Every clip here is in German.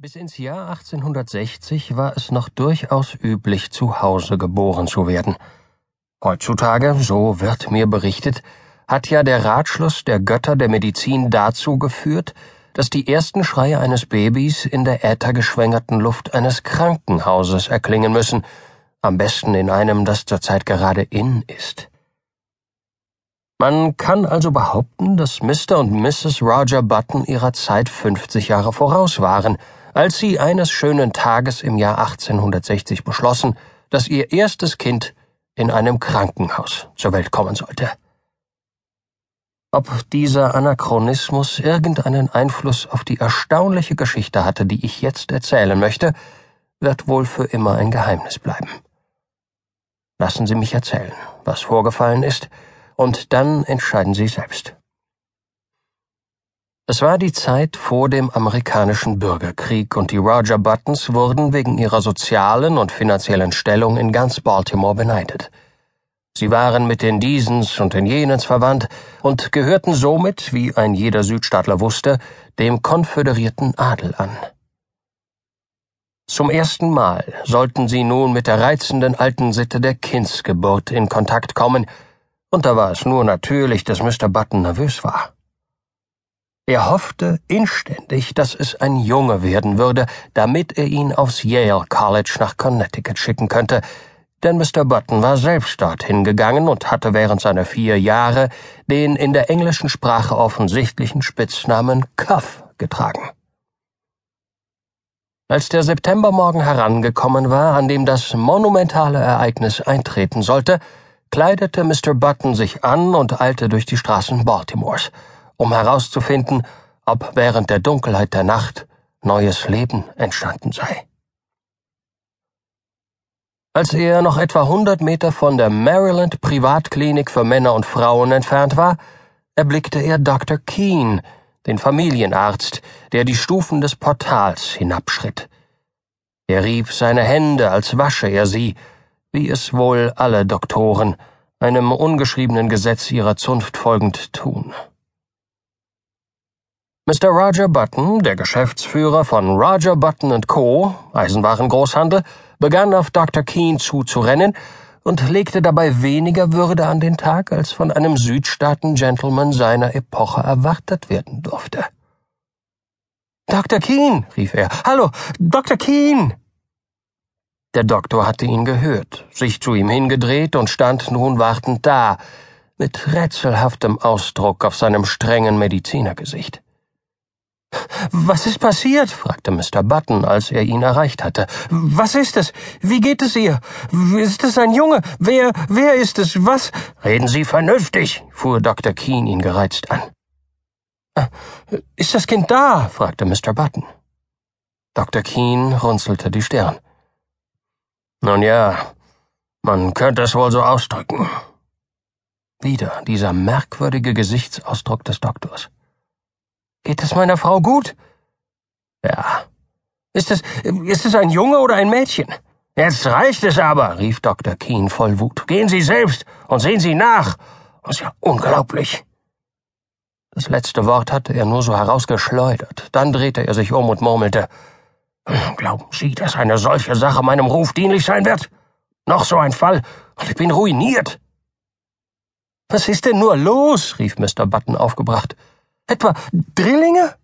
Bis ins Jahr 1860 war es noch durchaus üblich, zu Hause geboren zu werden. Heutzutage, so wird mir berichtet, hat ja der Ratschluss der Götter der Medizin dazu geführt, dass die ersten Schreie eines Babys in der äthergeschwängerten Luft eines Krankenhauses erklingen müssen, am besten in einem, das zurzeit gerade in ist. Man kann also behaupten, dass Mr. und Mrs. Roger Button ihrer Zeit 50 Jahre voraus waren, als sie eines schönen Tages im Jahr 1860 beschlossen, dass ihr erstes Kind in einem Krankenhaus zur Welt kommen sollte. Ob dieser Anachronismus irgendeinen Einfluss auf die erstaunliche Geschichte hatte, die ich jetzt erzählen möchte, wird wohl für immer ein Geheimnis bleiben. Lassen Sie mich erzählen, was vorgefallen ist, und dann entscheiden Sie selbst. Es war die Zeit vor dem amerikanischen Bürgerkrieg und die Roger Buttons wurden wegen ihrer sozialen und finanziellen Stellung in ganz Baltimore beneidet. Sie waren mit den Diesens und den Jenens verwandt und gehörten somit, wie ein jeder Südstaatler wusste, dem konföderierten Adel an. Zum ersten Mal sollten sie nun mit der reizenden alten Sitte der Kindsgeburt in Kontakt kommen, und da war es nur natürlich, dass Mr. Button nervös war. Er hoffte inständig, dass es ein Junge werden würde, damit er ihn aufs Yale College nach Connecticut schicken könnte, denn Mr. Button war selbst dorthin gegangen und hatte während seiner vier Jahre den in der englischen Sprache offensichtlichen Spitznamen Cuff getragen. Als der Septembermorgen herangekommen war, an dem das monumentale Ereignis eintreten sollte, kleidete Mr. Button sich an und eilte durch die Straßen Baltimores um herauszufinden, ob während der Dunkelheit der Nacht neues Leben entstanden sei. Als er noch etwa hundert Meter von der Maryland Privatklinik für Männer und Frauen entfernt war, erblickte er Dr. Keene, den Familienarzt, der die Stufen des Portals hinabschritt. Er rieb seine Hände, als wasche er sie, wie es wohl alle Doktoren, einem ungeschriebenen Gesetz ihrer Zunft folgend tun. Mr. Roger Button, der Geschäftsführer von Roger Button Co., Eisenwarengroßhandel, begann auf Dr. Keene zuzurennen und legte dabei weniger Würde an den Tag, als von einem Südstaaten-Gentleman seiner Epoche erwartet werden durfte. Dr. Keene, rief er. Hallo, Dr. Keene! Der Doktor hatte ihn gehört, sich zu ihm hingedreht und stand nun wartend da, mit rätselhaftem Ausdruck auf seinem strengen Medizinergesicht. Was ist passiert? fragte Mr. Button, als er ihn erreicht hatte. Was ist es? Wie geht es ihr? Ist es ein Junge? Wer, wer ist es? Was? Reden Sie vernünftig, fuhr Dr. Keene ihn gereizt an. Äh, ist das Kind da? fragte Mr. Button. Dr. Keene runzelte die Stirn. Nun ja, man könnte es wohl so ausdrücken. Wieder dieser merkwürdige Gesichtsausdruck des Doktors. Geht es meiner Frau gut? Ja. Ist es, ist es ein Junge oder ein Mädchen? Jetzt reicht es aber, rief Dr. Keene voll Wut. Gehen Sie selbst und sehen Sie nach. Das ist ja unglaublich. Das letzte Wort hatte er nur so herausgeschleudert. Dann drehte er sich um und murmelte, Glauben Sie, dass eine solche Sache meinem Ruf dienlich sein wird? Noch so ein Fall, und ich bin ruiniert. Was ist denn nur los? rief Mr. Button aufgebracht. Etwa Drillinge?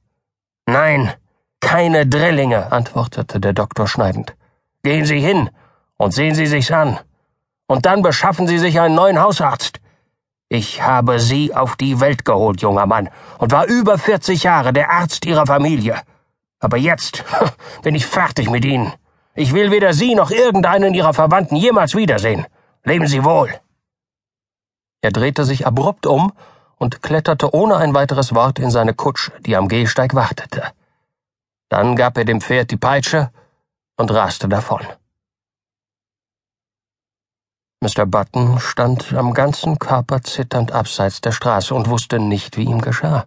Nein, keine Drillinge, antwortete der Doktor schneidend. Gehen Sie hin und sehen Sie sich's an. Und dann beschaffen Sie sich einen neuen Hausarzt. Ich habe Sie auf die Welt geholt, junger Mann, und war über 40 Jahre der Arzt Ihrer Familie. Aber jetzt bin ich fertig mit Ihnen. Ich will weder Sie noch irgendeinen Ihrer Verwandten jemals wiedersehen. Leben Sie wohl. Er drehte sich abrupt um und kletterte ohne ein weiteres Wort in seine Kutsche, die am Gehsteig wartete. Dann gab er dem Pferd die Peitsche und raste davon. Mr. Button stand am ganzen Körper zitternd abseits der Straße und wusste nicht, wie ihm geschah.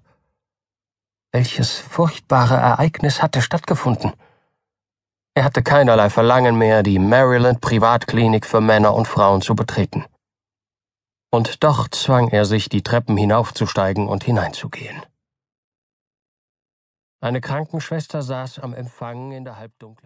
Welches furchtbare Ereignis hatte stattgefunden? Er hatte keinerlei Verlangen mehr, die Maryland Privatklinik für Männer und Frauen zu betreten und doch zwang er sich, die Treppen hinaufzusteigen und hineinzugehen. Eine Krankenschwester saß am Empfang in der halbdunklen